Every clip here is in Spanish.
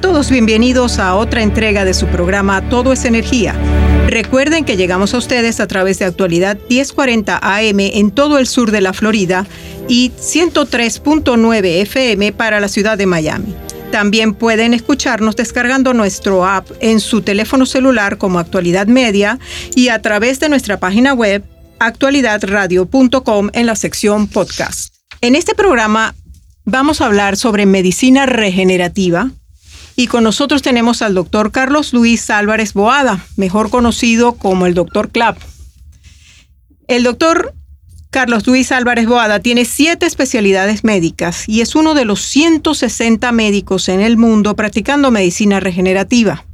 Todos bienvenidos a otra entrega de su programa Todo es Energía. Recuerden que llegamos a ustedes a través de actualidad 1040 AM en todo el sur de la Florida y 103.9 FM para la ciudad de Miami. También pueden escucharnos descargando nuestro app en su teléfono celular como Actualidad Media y a través de nuestra página web actualidadradio.com en la sección podcast. En este programa vamos a hablar sobre medicina regenerativa, y con nosotros tenemos al doctor Carlos Luis Álvarez Boada, mejor conocido como el doctor Clap. El doctor Carlos Luis Álvarez Boada tiene siete especialidades médicas y es uno de los 160 médicos en el mundo practicando medicina regenerativa.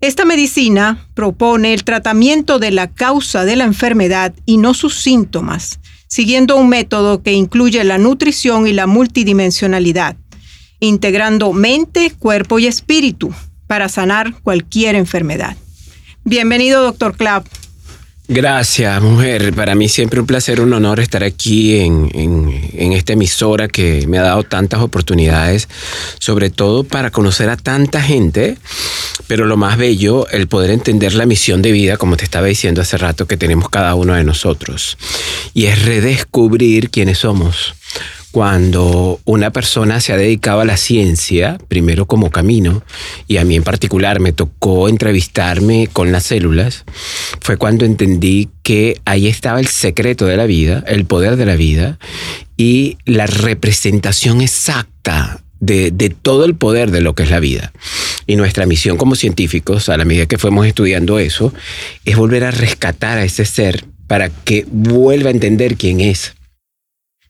Esta medicina propone el tratamiento de la causa de la enfermedad y no sus síntomas, siguiendo un método que incluye la nutrición y la multidimensionalidad integrando mente, cuerpo y espíritu para sanar cualquier enfermedad. Bienvenido, doctor Clapp. Gracias, mujer. Para mí siempre un placer, un honor estar aquí en, en, esta emisora que me ha dado tantas oportunidades, sobre todo para conocer a tanta gente, pero lo más bello, el poder entender la misión de vida, como te estaba diciendo hace rato, que tenemos cada uno de nosotros. Y es redescubrir quiénes somos cuando una persona se ha dedicado a la ciencia, primero como camino, y a mí en particular me tocó entrevistarme con las células, fue cuando entendí que ahí estaba el secreto de la vida, el poder de la vida y la representación exacta de, de, todo el poder de lo que es la vida. Y nuestra misión como científicos, a la medida que fuimos estudiando eso, es volver a rescatar a ese ser para que vuelva a entender quién es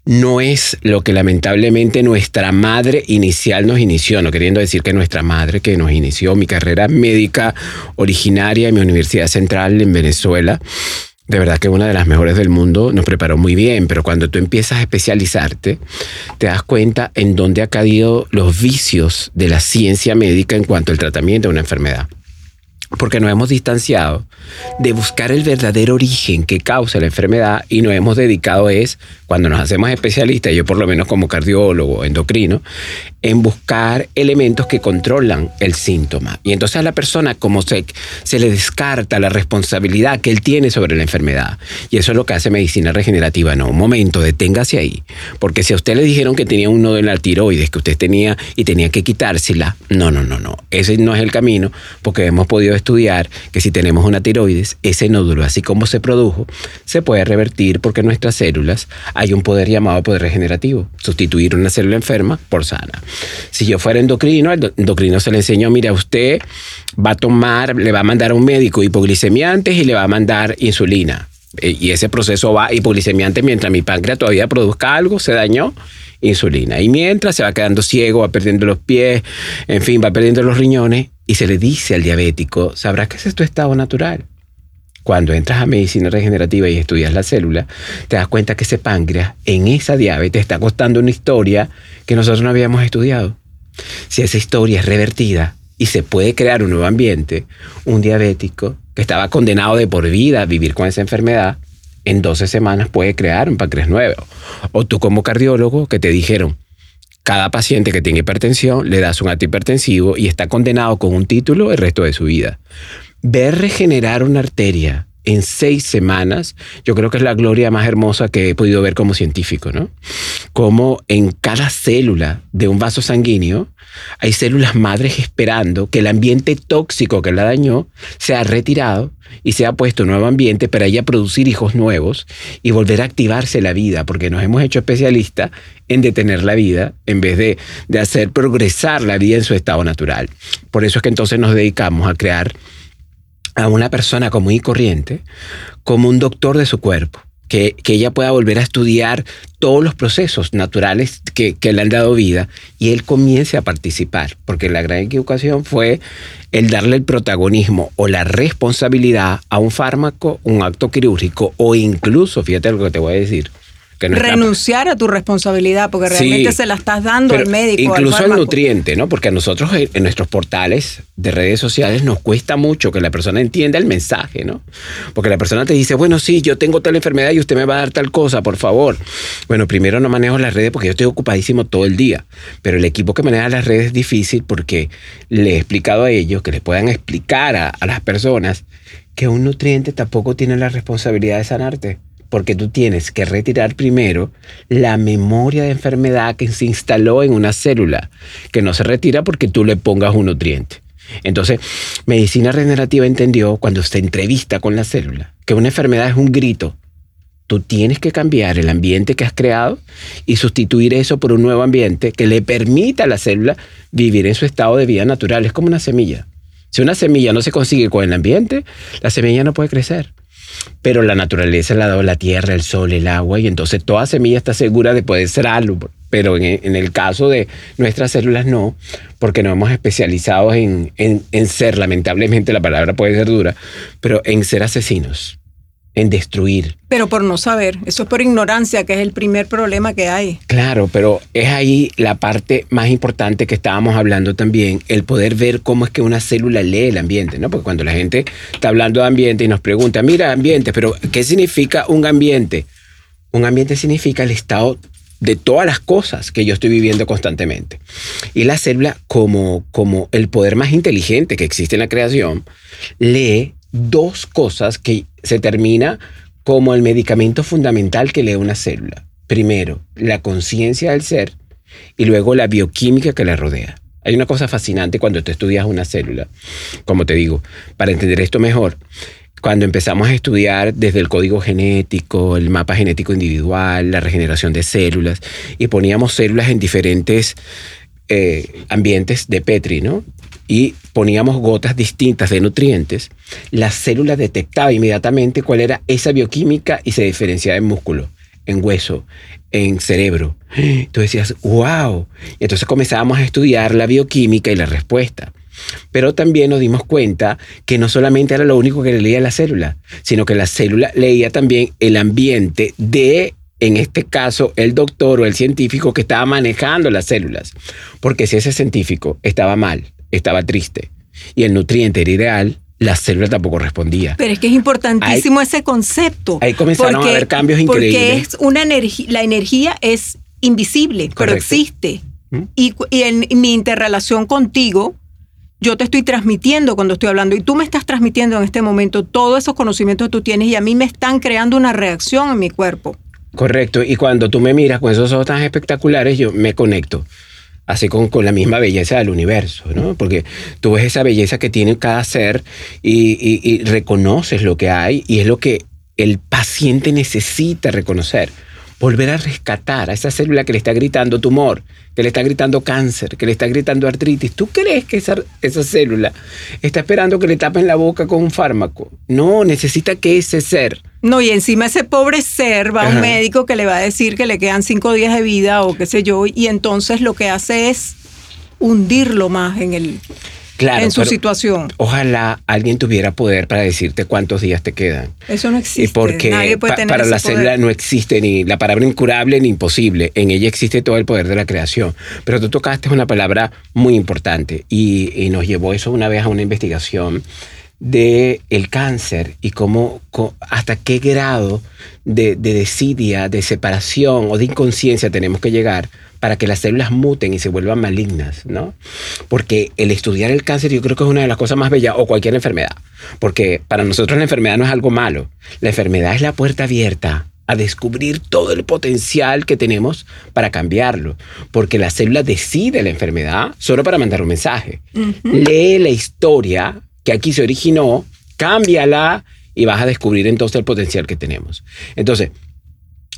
no es lo que lamentablemente nuestra madre inicial nos inició, no queriendo decir que nuestra madre que nos inició mi carrera médica originaria en mi Universidad Central en Venezuela, de verdad que una de las mejores del mundo, nos preparó muy bien, pero cuando tú empiezas a especializarte, te das cuenta en dónde ha caído los vicios de la ciencia médica en cuanto al tratamiento de una enfermedad porque nos hemos distanciado de buscar el verdadero origen que causa la enfermedad y nos hemos dedicado es, cuando nos hacemos especialistas, yo por lo menos como cardiólogo, endocrino, en buscar elementos que controlan el síntoma. Y entonces a la persona como se, se le descarta la responsabilidad que él tiene sobre la enfermedad. Y eso es lo que hace medicina regenerativa. No, un momento, deténgase ahí. Porque si a usted le dijeron que tenía un nodo en la tiroides, que usted tenía y tenía que quitársela, no, no, no, no. Ese no es el camino porque hemos podido estudiar que si tenemos una tiroides, ese nódulo, así como se produjo, se puede revertir porque en nuestras células hay un poder llamado poder regenerativo. Sustituir una célula enferma por sana. Si yo fuera endocrino, el endocrino se le enseñó, mira, usted va a tomar, le va a mandar a un médico hipoglicemiantes y le va a mandar insulina. E, y ese proceso va hipoglicemiante mientras mi páncreas todavía produzca algo, se dañó, insulina. Y mientras se va quedando ciego, va perdiendo los pies, en fin, va perdiendo los riñones y se le dice al diabético, sabrás que es tu estado natural. Cuando entras a medicina regenerativa y estudias la célula, te das cuenta que ese páncreas en esa diabetes está costando una historia que nosotros no habíamos estudiado. Si esa historia es revertida y se puede crear un nuevo ambiente, un diabético que estaba condenado de por vida a vivir con esa enfermedad, en 12 semanas puede crear un páncreas nuevo. O tú como cardiólogo que te dijeron, cada paciente que tiene hipertensión le das un antihipertensivo y está condenado con un título el resto de su vida ver regenerar una arteria en seis semanas, yo creo que es la gloria más hermosa que he podido ver como científico, ¿no? Como en cada célula de un vaso sanguíneo hay células madres esperando que el ambiente tóxico que la dañó sea retirado y sea puesto un nuevo ambiente para ella producir hijos nuevos y volver a activarse la vida, porque nos hemos hecho especialistas en detener la vida en vez de, de hacer progresar la vida en su estado natural. Por eso es que entonces nos dedicamos a crear a una persona común y corriente como un doctor de su cuerpo. Que, que, ella pueda volver a estudiar todos los procesos naturales que, que, le han dado vida y él comience a participar, porque la gran equivocación fue el darle el protagonismo o la responsabilidad a un fármaco, un acto quirúrgico o incluso, fíjate lo que te voy a decir, no renunciar a tu responsabilidad, porque realmente sí, se la estás dando al médico. Incluso al, al, nutriente, ¿no? Porque a nosotros en nuestros portales de redes sociales nos cuesta mucho que la persona entienda el mensaje, ¿no? Porque la persona te dice, bueno, sí, yo tengo tal enfermedad y usted me va a dar tal cosa, por favor. Bueno, primero no manejo las redes porque yo estoy ocupadísimo todo el día, pero el equipo que maneja las redes es difícil porque le he explicado a ellos que les puedan explicar a, a las personas que un nutriente tampoco tiene la responsabilidad de sanarte porque tú tienes que retirar primero la memoria de enfermedad que se instaló en una célula, que no se retira porque tú le pongas un nutriente. Entonces, medicina regenerativa entendió cuando se entrevista con la célula que una enfermedad es un grito. Tú tienes que cambiar el ambiente que has creado y sustituir eso por un nuevo ambiente que le permita a la célula vivir en su estado de vida natural. Es como una semilla. Si una semilla no se consigue con el ambiente, la semilla no puede crecer pero la naturaleza le ha dado la tierra, el sol, el agua, y entonces toda semilla está segura de poder ser algo. Pero en, el caso de nuestras células no, porque nos hemos especializado en, en ser, lamentablemente la palabra puede ser dura, pero en ser asesinos en destruir. Pero por no saber, eso es por ignorancia, que es el primer problema que hay. Claro, pero es ahí la parte más importante que estábamos hablando también, el poder ver cómo es que una célula lee el ambiente, ¿no? Porque cuando la gente está hablando de ambiente y nos pregunta, mira, ambiente, pero ¿qué significa un ambiente? Un ambiente significa el estado de todas las cosas que yo estoy viviendo constantemente. Y la célula, como, como el poder más inteligente que existe en la creación, lee dos cosas que se termina como el medicamento fundamental que lee una célula. Primero, la conciencia del ser y luego la bioquímica que la rodea. Hay una cosa fascinante cuando tú estudias una célula, como te digo, para entender esto mejor. Cuando empezamos a estudiar desde el código genético, el mapa genético individual, la regeneración de células, y poníamos células en diferentes eh, ambientes de Petri, ¿no? Y poníamos gotas distintas de nutrientes, la célula detectaba inmediatamente cuál era esa bioquímica y se diferenciaba en músculo, en hueso, en cerebro. Tú decías, wow. Y entonces comenzábamos a estudiar la bioquímica y la respuesta. Pero también nos dimos cuenta que no solamente era lo único que leía la célula, sino que la célula leía también el ambiente de en este caso, el doctor o el científico que estaba manejando las células. Porque si ese científico estaba mal, estaba triste y el nutriente era ideal, la célula tampoco respondía. Pero es que es importantísimo ese concepto. Ahí comenzaron a haber cambios increíbles. Porque es una energía, la energía es invisible, pero existe. ¿Mm? Y, y en mi interrelación contigo, yo te estoy transmitiendo cuando estoy hablando y tú me estás transmitiendo en este momento todos esos conocimientos que tú tienes y a mí me están creando una reacción en mi cuerpo. Correcto, y cuando tú me miras con esos ojos tan espectaculares, yo me conecto así con, con, la misma belleza del universo, ¿no? Porque tú ves esa belleza que tiene cada ser y, reconoces lo que hay y es lo que el paciente necesita reconocer volver a rescatar a esa célula que le está gritando tumor, que le está gritando cáncer, que le está gritando artritis. ¿Tú crees que esa, esa célula está esperando que le tapen la boca con un fármaco? No, necesita que ese ser no, y encima ese pobre ser va a un médico que le va a decir que le quedan cinco días de vida o qué sé yo, y entonces lo que hace es hundirlo más en el claro, en su situación. Ojalá alguien tuviera poder para decirte cuántos días te quedan. Eso no existe. Porque Nadie puede tener para ese la poder. célula no existe ni la palabra incurable ni imposible. En ella existe todo el poder de la creación. Pero tú tocaste una palabra muy importante y, y nos llevó eso una vez a una investigación de el cáncer y cómo, hasta qué grado de, de desidia, de separación o de inconsciencia tenemos que llegar para que las células muten y se vuelvan malignas, ¿no? Porque el estudiar el cáncer yo creo que es una de las cosas más bellas, o cualquier enfermedad, porque para nosotros la enfermedad no es algo malo, la enfermedad es la puerta abierta a descubrir todo el potencial que tenemos para cambiarlo, porque la célula decide la enfermedad solo para mandar un mensaje. Lee la historia que aquí se originó, cámbiala y vas a descubrir entonces el potencial que tenemos. Entonces,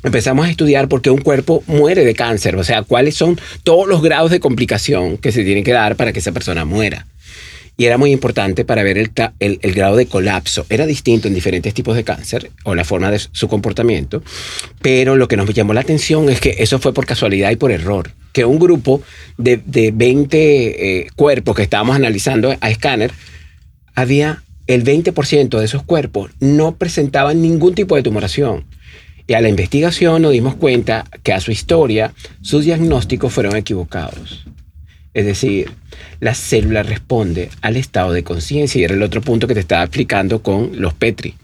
empezamos a estudiar por qué un cuerpo muere de cáncer, o sea, cuáles son todos los grados de complicación que se tienen que dar para que esa persona muera y era muy importante para ver el, el, grado de colapso. Era distinto en diferentes tipos de cáncer o la forma de su comportamiento, pero lo que nos llamó la atención es que eso fue por casualidad y por error, que un grupo de, de 20 eh, cuerpos que estábamos analizando a escáner, había el 20% de esos cuerpos no presentaban ningún tipo de tumoración. Y a la investigación nos dimos cuenta que a su historia sus diagnósticos fueron equivocados. Es decir, la célula responde al estado de conciencia y era el otro punto que te estaba explicando con los Petri.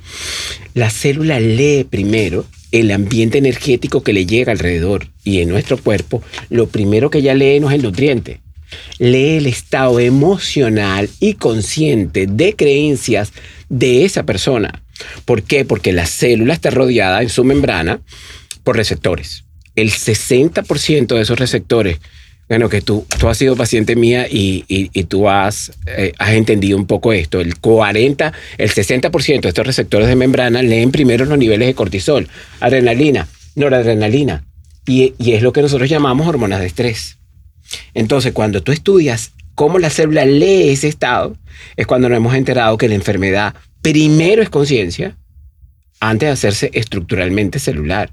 La célula lee primero el ambiente energético que le llega alrededor y en nuestro cuerpo lo primero que ella lee no es el nutriente. Lee el estado emocional y consciente de creencias de esa persona. ¿Por qué? Porque la célula está rodeada en su membrana por receptores. El 60% de esos receptores bueno, que tú, tú has sido paciente mía y, y, tú has, eh, has entendido un poco esto. El 40, el 60% de estos receptores de membrana leen primero los niveles de cortisol, adrenalina, noradrenalina. Y, y es lo que nosotros llamamos hormonas de estrés. Entonces, cuando tú estudias cómo la célula lee ese estado, es cuando nos hemos enterado que la enfermedad primero es conciencia antes de hacerse estructuralmente celular.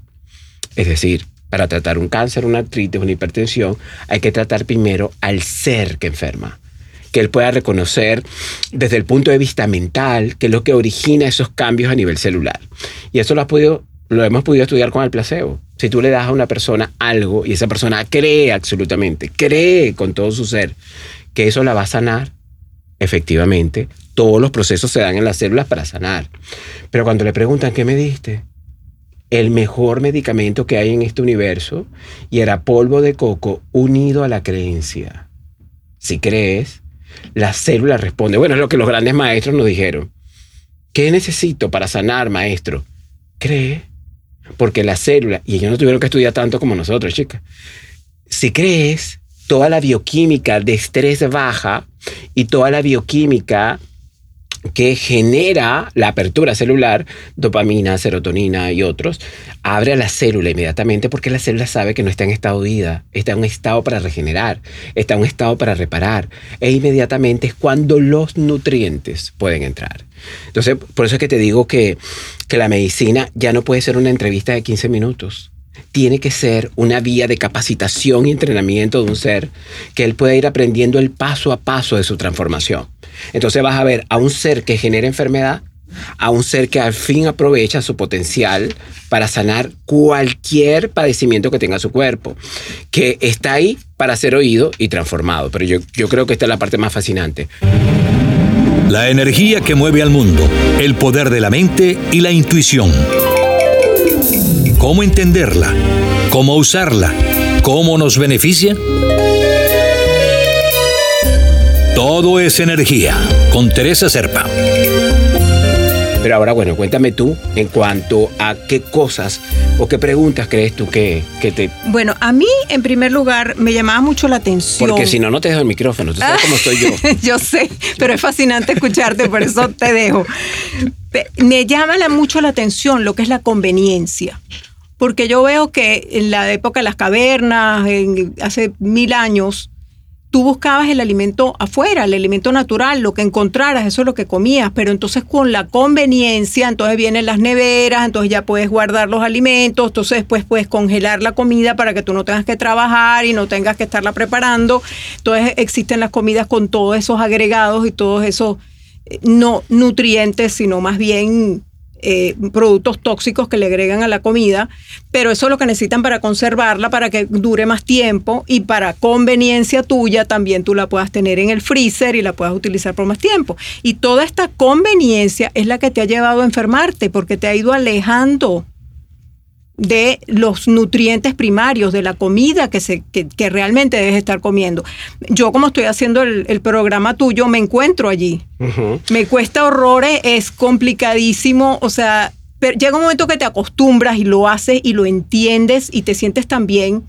Es decir, para tratar un cáncer, una artritis, una hipertensión, hay que tratar primero al ser que enferma. Que él pueda reconocer desde el punto de vista mental qué es lo que origina esos cambios a nivel celular. Y eso lo, lo hemos podido estudiar con el placebo. Si tú le das a una persona algo y esa persona cree absolutamente, cree con todo su ser que eso la va a sanar, efectivamente, todos los procesos se dan en las células para sanar. Pero cuando le preguntan, ¿qué me diste? el mejor medicamento que hay en este universo y era polvo de coco unido a la creencia. Si crees, la célula responde. Bueno, es lo que los grandes maestros nos dijeron. ¿Qué necesito para sanar, maestro? Cree. Porque la célula, y ellos no tuvieron que estudiar tanto como nosotros, chicas. Si crees, toda la bioquímica de estrés baja y toda la bioquímica que genera la apertura celular, dopamina, serotonina y otros, abre a la célula inmediatamente porque la célula sabe que no está en estado de vida, está en un estado para regenerar, está en un estado para reparar e inmediatamente es cuando los nutrientes pueden entrar. Entonces, por eso es que te digo que, que la medicina ya no puede ser una entrevista de 15 minutos tiene que ser una vía de capacitación y entrenamiento de un ser que él pueda ir aprendiendo el paso a paso de su transformación. Entonces vas a ver a un ser que genera enfermedad, a un ser que al fin aprovecha su potencial para sanar cualquier padecimiento que tenga su cuerpo, que está ahí para ser oído y transformado. Pero yo, yo creo que esta es la parte más fascinante. La energía que mueve al mundo, el poder de la mente y la intuición cómo entenderla, cómo usarla, cómo nos beneficia. Todo es energía, con Teresa Serpa. Pero ahora, bueno, cuéntame tú en cuanto a qué cosas o qué preguntas crees tú que, que te... Bueno, a mí, en primer lugar, me llamaba mucho la atención. Porque si no, no te dejo el micrófono. Tú sabes cómo estoy yo. yo sé, pero es fascinante escucharte, por eso te dejo. Me llama mucho la atención lo que es la conveniencia porque yo veo que en la época de las cavernas, hace mil años, tú buscabas el alimento afuera, el alimento natural, lo que encontraras, eso es lo que comías, pero entonces con la conveniencia, entonces vienen las neveras, entonces ya puedes guardar los alimentos, entonces después puedes congelar la comida para que tú no tengas que trabajar y no tengas que estarla preparando, entonces existen las comidas con todos esos agregados y todos esos no nutrientes, sino más bien eh, productos tóxicos que le agregan a la comida, pero eso es lo que necesitan para conservarla, para que dure más tiempo y para conveniencia tuya también tú la puedas tener en el freezer y la puedas utilizar por más tiempo. Y toda esta conveniencia es la que te ha llevado a enfermarte porque te ha ido alejando de los nutrientes primarios de la comida que, se, que, realmente debes estar comiendo. Yo como estoy haciendo el, programa tuyo, me encuentro allí. Me cuesta horrores, es complicadísimo, o sea, pero llega un momento que te acostumbras y lo haces y lo entiendes y te sientes tan bien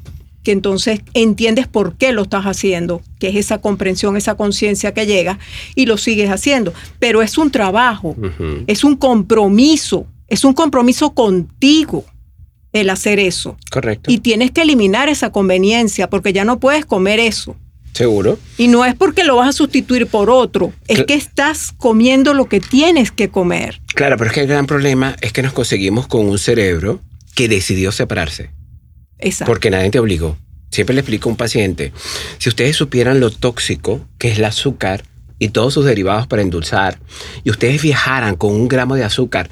que entonces entiendes por qué lo estás haciendo, que es esa comprensión, esa conciencia que llega y lo sigues haciendo. Pero es un trabajo, es un compromiso, es un compromiso contigo el hacer eso. Correcto. Y tienes que eliminar esa conveniencia porque ya no puedes comer eso. Seguro. Y no es porque lo vas a sustituir por otro, es que estás comiendo lo que tienes que comer. Claro, pero es que el gran problema es que nos conseguimos con un cerebro que decidió separarse. Exacto. Porque nadie te obligó. Siempre le explico a un paciente, si ustedes supieran lo tóxico que es el azúcar y todos sus derivados para endulzar, y ustedes viajaran con un gramo de azúcar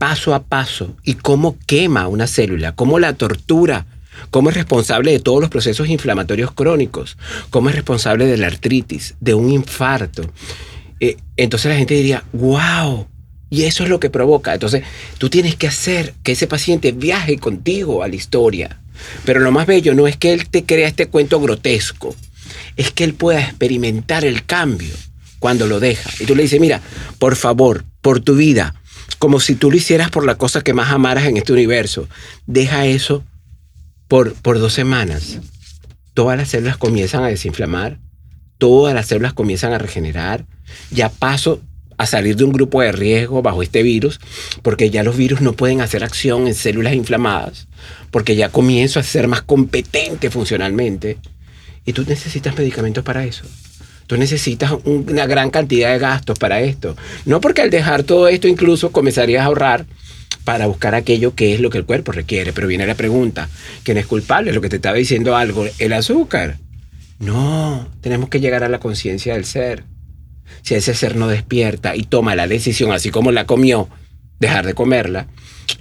paso a paso y cómo quema una célula, cómo la tortura, cómo es responsable de todos los procesos inflamatorios crónicos, cómo es responsable de la artritis, de un infarto. Eh, entonces la gente diría, wow, y eso es lo que provoca. Entonces tú tienes que hacer que ese paciente viaje contigo a la historia. Pero lo más bello no es que él te crea este cuento grotesco, es que él pueda experimentar el cambio cuando lo deja. Y tú le dices, mira, por favor, por tu vida, como si tú lo hicieras por la cosa que más amaras en este universo. Deja eso por, por dos semanas. Todas las células comienzan a desinflamar, todas las células comienzan a regenerar. Ya paso a salir de un grupo de riesgo bajo este virus, porque ya los virus no pueden hacer acción en células inflamadas, porque ya comienzo a ser más competente funcionalmente. Y tú necesitas medicamentos para eso. Tú necesitas una gran cantidad de gastos para esto. No porque al dejar todo esto incluso comenzarías a ahorrar para buscar aquello que es lo que el cuerpo requiere. Pero viene la pregunta, ¿quién es culpable? Lo que te estaba diciendo algo, el azúcar. No, tenemos que llegar a la conciencia del ser. Si ese ser no despierta y toma la decisión, así como la comió, dejar de comerla,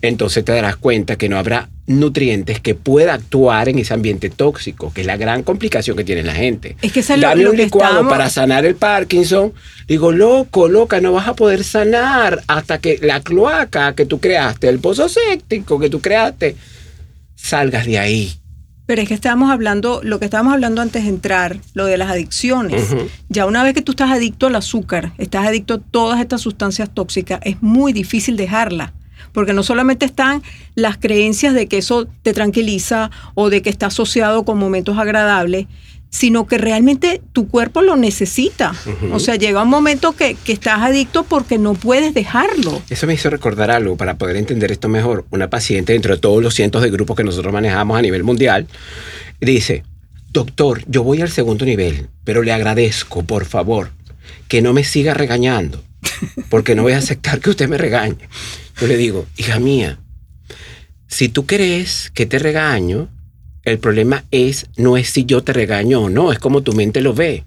entonces te darás cuenta que no habrá nutrientes que pueda actuar en ese ambiente tóxico, que es la gran complicación que tiene la gente. Es que Dame un licuado para sanar el Parkinson. Digo, loco, loca, no vas a poder sanar hasta que la cloaca que tú creaste, el pozo séptico que tú creaste, salgas de ahí. Pero es que estábamos hablando, lo que estábamos hablando antes de entrar, lo de las adicciones. Ya una vez que tú estás adicto al azúcar, estás adicto a todas estas sustancias tóxicas, es muy difícil dejarla porque no solamente están las creencias de que eso te tranquiliza o de que está asociado con momentos agradables, sino que realmente tu cuerpo lo necesita. O sea, llega un momento que, que, estás adicto porque no puedes dejarlo. Eso me hizo recordar algo para poder entender esto mejor. Una paciente, dentro de todos los cientos de grupos que nosotros manejamos a nivel mundial, dice, doctor, yo voy al segundo nivel, pero le agradezco, por favor, que no me siga regañando, porque no voy a aceptar que usted me regañe. Yo le digo, hija mía, si tú crees que te regaño, el problema es, no es si yo te regaño o no, es como tu mente lo ve,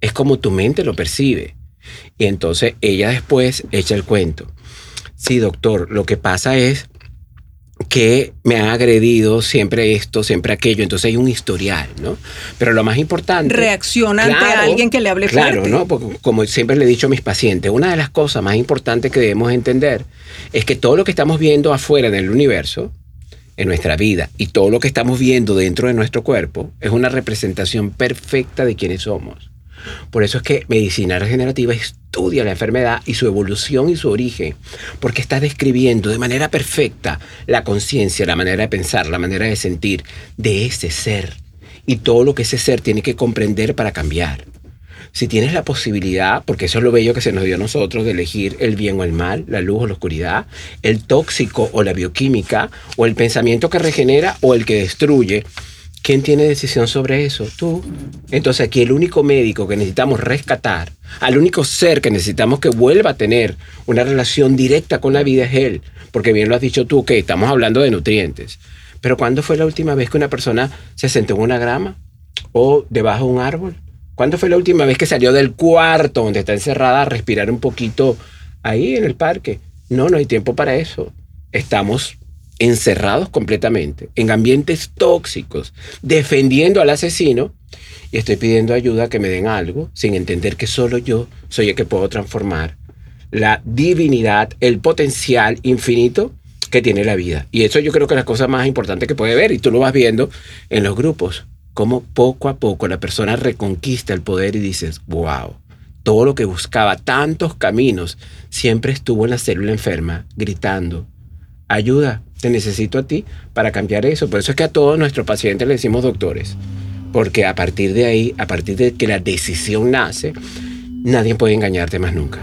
es como tu mente lo percibe. Y entonces ella después echa el cuento. Sí, doctor, lo que pasa es que me han agredido siempre esto, siempre aquello. Entonces hay un historial, ¿no? Pero lo más importante. Reacciona ante alguien que le hable claro, fuerte. ¿no? Porque como siempre le he dicho a mis pacientes, una de las cosas más importantes que debemos entender es que todo lo que estamos viendo afuera en el universo, en nuestra vida, y todo lo que estamos viendo dentro de nuestro cuerpo, es una representación perfecta de quiénes somos. Por eso es que medicina regenerativa estudia la enfermedad y su evolución y su origen, porque está describiendo de manera perfecta la conciencia, la manera de pensar, la manera de sentir de ese ser y todo lo que ese ser tiene que comprender para cambiar. Si tienes la posibilidad, porque eso es lo bello que se nos dio a nosotros, de elegir el bien o el mal, la luz o la oscuridad, el tóxico o la bioquímica, o el pensamiento que regenera o el que destruye, ¿Quién tiene decisión sobre eso? Tú. Entonces aquí el único médico que necesitamos rescatar, al único ser que necesitamos que vuelva a tener una relación directa con la vida es él. Porque bien lo has dicho tú, que estamos hablando de nutrientes. Pero ¿cuándo fue la última vez que una persona se sentó en una grama o debajo de un árbol? ¿Cuándo fue la última vez que salió del cuarto donde está encerrada a respirar un poquito ahí en el parque? No, no hay tiempo para eso. Estamos encerrados completamente en ambientes tóxicos, defendiendo al asesino y estoy pidiendo ayuda que me den algo sin entender que solo yo soy el que puedo transformar la divinidad, el potencial infinito que tiene la vida. Y eso yo creo que es la cosa más importante que puede ver y tú lo vas viendo en los grupos, como poco a poco la persona reconquista el poder y dices, wow, todo lo que buscaba, tantos caminos, siempre estuvo en la célula enferma, gritando, ayuda, te necesito a ti para cambiar eso. Por eso es que a todos nuestros pacientes le decimos doctores, porque a partir de ahí, a partir de que la decisión nace, nadie puede engañarte más nunca.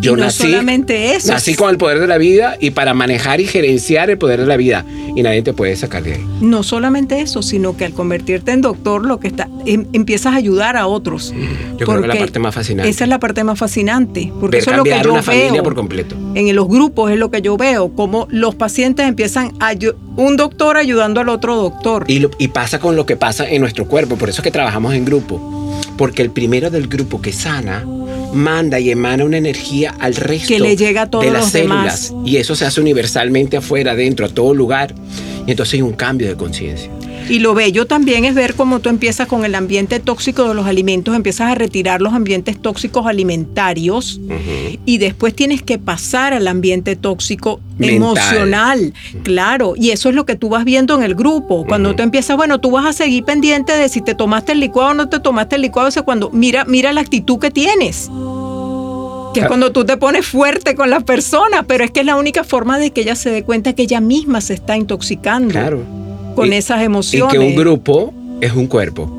Yo no nací, solamente eso. Nací con el poder de la vida y para manejar y gerenciar el poder de la vida. Y nadie te puede sacar de ahí. No solamente eso, sino que al convertirte en doctor, lo que está, em, empiezas a ayudar a otros. Yo creo que es la parte más fascinante. Esa es la parte más fascinante. Porque eso es lo que yo una veo. familia por completo. En los grupos es lo que yo veo, como los pacientes empiezan a un doctor ayudando al otro doctor. Y, y pasa con lo que pasa en nuestro cuerpo. Por eso es que trabajamos en grupo. Porque el primero del grupo que sana manda y emana una energía al resto que le llega a todos de las los células. demás. Y eso se hace universalmente afuera, adentro, a todo lugar. Y entonces hay un cambio de conciencia. Y lo bello también es ver cómo tú empiezas con el ambiente tóxico de los alimentos, empiezas a retirar los ambientes tóxicos alimentarios y después tienes que pasar al ambiente tóxico Mental. emocional. Claro, y eso es lo que tú vas viendo en el grupo. Cuando tú empiezas, bueno, tú vas a seguir pendiente de si te tomaste el licuado o no te tomaste el licuado, o sea, cuando mira, mira la actitud que tienes. Que es cuando tú te pones fuerte con la persona, pero es que es la única forma de que ella se dé cuenta que ella misma se está intoxicando Claro. Con Y- esas Y emociones. que un grupo es un cuerpo.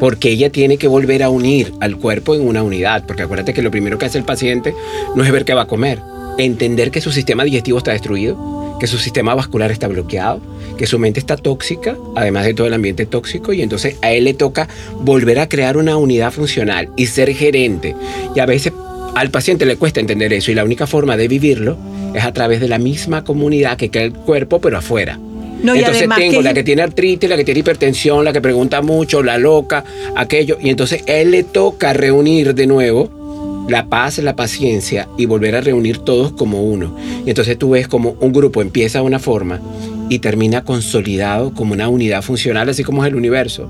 Porque ella tiene que volver a unir al cuerpo en una unidad. Porque acuérdate que lo primero que hace el paciente no es ver qué va a comer. Entender que su sistema digestivo está destruido, que su sistema vascular está bloqueado, que su mente está tóxica, además de todo el ambiente tóxico. Y entonces a él le toca volver a crear una unidad funcional y ser gerente. Y a veces al paciente le cuesta entender eso. Y la única forma de vivirlo es a través de la misma comunidad que crea el cuerpo, pero afuera. No, y entonces tengo que- la que tiene artritis, la que tiene hipertensión, la que pregunta mucho, la loca, aquello. Y entonces él le toca reunir de nuevo la paz, la paciencia y volver a reunir todos como uno. Y entonces tú ves como un grupo empieza de una forma y termina consolidado como una unidad funcional, así como es el universo.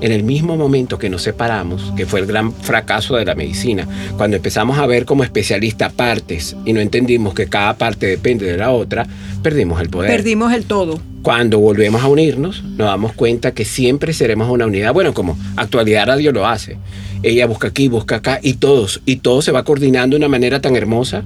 En el mismo momento que nos separamos, que fue el gran fracaso de la medicina, cuando empezamos a ver como especialista partes y no entendimos que cada parte depende de la otra, perdimos el poder. Perdimos el todo. Cuando volvemos a unirnos, nos damos cuenta que siempre seremos una unidad. Bueno, como Actualidad Radio lo hace. Ella busca aquí, busca acá y todos. Y todo se va coordinando de una manera tan hermosa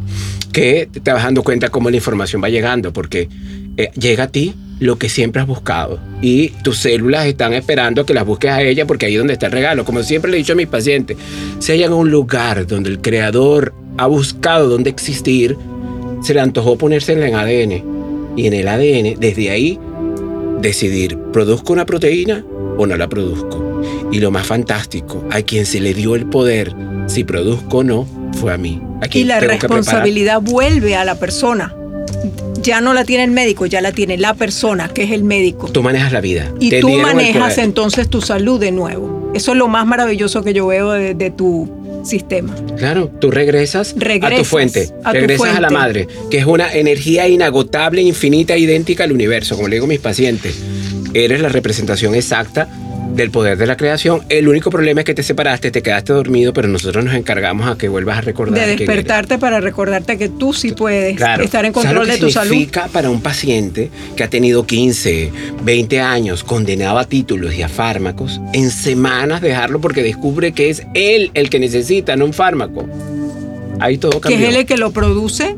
que te vas dando cuenta cómo la información va llegando. Porque eh, llega a ti lo que siempre has buscado. Y tus células están esperando que las busques a ella porque ahí es donde está el regalo. Como siempre le he dicho a mis pacientes, si hay un lugar donde el creador ha buscado dónde existir, se le antojó ponérsela en ADN. Y en el ADN, desde ahí, decidir, ¿produzco una proteína o no la produzco? Y lo más fantástico, a quien se le dio el poder, si produzco o no, fue a mí. Aquí Y la responsabilidad vuelve a la persona. Ya no la tiene el médico, ya la tiene la persona, que es el médico. Tú manejas la vida. Y Te tú manejas entonces tu salud de nuevo. Eso es lo más maravilloso que yo veo de, de tu sistema. Claro, tú regresas, a tu Regresas fuente, a tu regresas a la fuente. madre, que es una energía inagotable, infinita, idéntica al universo, como le digo a mis pacientes. Eres la representación exacta del poder de la creación. El único problema es que te separaste, te quedaste dormido, pero nosotros nos encargamos a que vuelvas a recordar. De despertarte para recordarte que tú sí puedes Claro. estar en ¿Sabes control de que tu salud. significa para un paciente que ha tenido 15, 20 años condenado a títulos y a fármacos, en semanas dejarlo porque descubre que es él el que necesita, no un fármaco? Ahí todo Que cambió. es él el que lo produce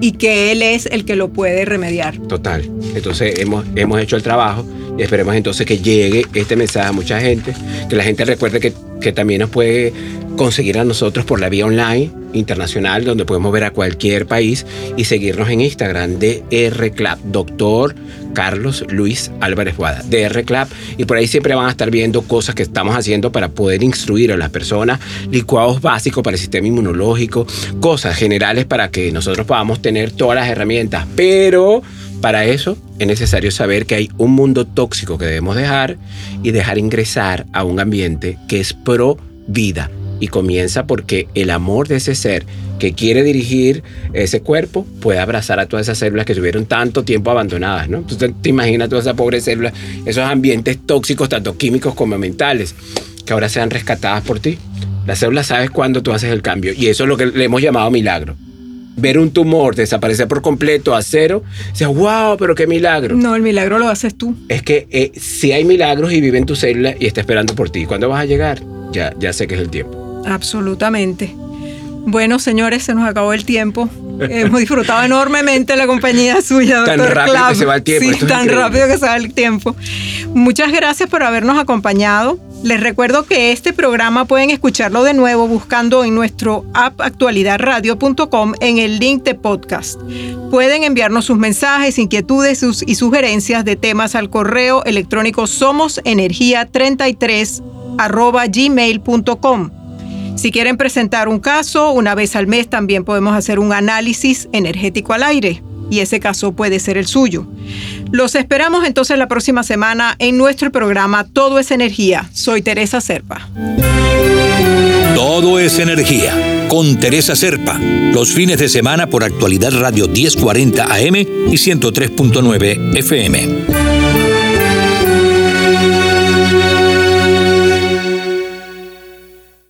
y que él es el que lo puede remediar. Total. Entonces hemos, hemos hecho el trabajo esperemos entonces que llegue este mensaje a mucha gente, que la gente recuerde que, también nos puede conseguir a nosotros por la vía online internacional, donde podemos ver a cualquier país y seguirnos en Instagram, DR Club, doctor Carlos Luis Álvarez Guada, DR Club, y por ahí siempre van a estar viendo cosas que estamos haciendo para poder instruir a las personas, licuados básicos para el sistema inmunológico, cosas generales para que nosotros podamos tener todas las herramientas, pero para eso es necesario saber que hay un mundo tóxico que debemos dejar y dejar ingresar a un ambiente que es pro vida, Y comienza porque el amor de ese ser que quiere dirigir ese cuerpo puede abrazar a todas esas células que tuvieron tanto tiempo abandonadas, ¿no? Entonces te imaginas todas esas pobres células, esos ambientes tóxicos, tanto químicos como mentales, que ahora sean rescatadas por ti. Las células sabes cuándo tú haces el cambio y eso es lo que le hemos llamado milagro ver un tumor desaparecer por completo a cero, dices, wow, pero qué milagro. No, el milagro lo haces tú. Es que eh, si hay milagros y vive en tu célula y está esperando por ti, ¿cuándo vas a llegar? Ya, ya sé que es el tiempo. Absolutamente. Bueno, señores, se nos acabó el tiempo. Hemos disfrutado enormemente la compañía suya, doctor Tan rápido que se va el tiempo. Sí, tan rápido que se va el tiempo. Muchas gracias por habernos acompañado. Les recuerdo que este programa pueden escucharlo de nuevo buscando en nuestro app actualidadradio.com en el link de podcast. Pueden enviarnos sus mensajes, inquietudes y sugerencias de temas al correo electrónico somosenergia33 gmail.com. Si quieren presentar un caso, una vez al mes también podemos hacer un análisis energético al aire y ese caso puede ser el suyo. Los esperamos entonces la próxima semana en nuestro programa Todo es Energía. Soy Teresa Serpa. Todo es energía con Teresa Serpa. Los fines de semana por actualidad radio 1040 AM y 103.9 FM.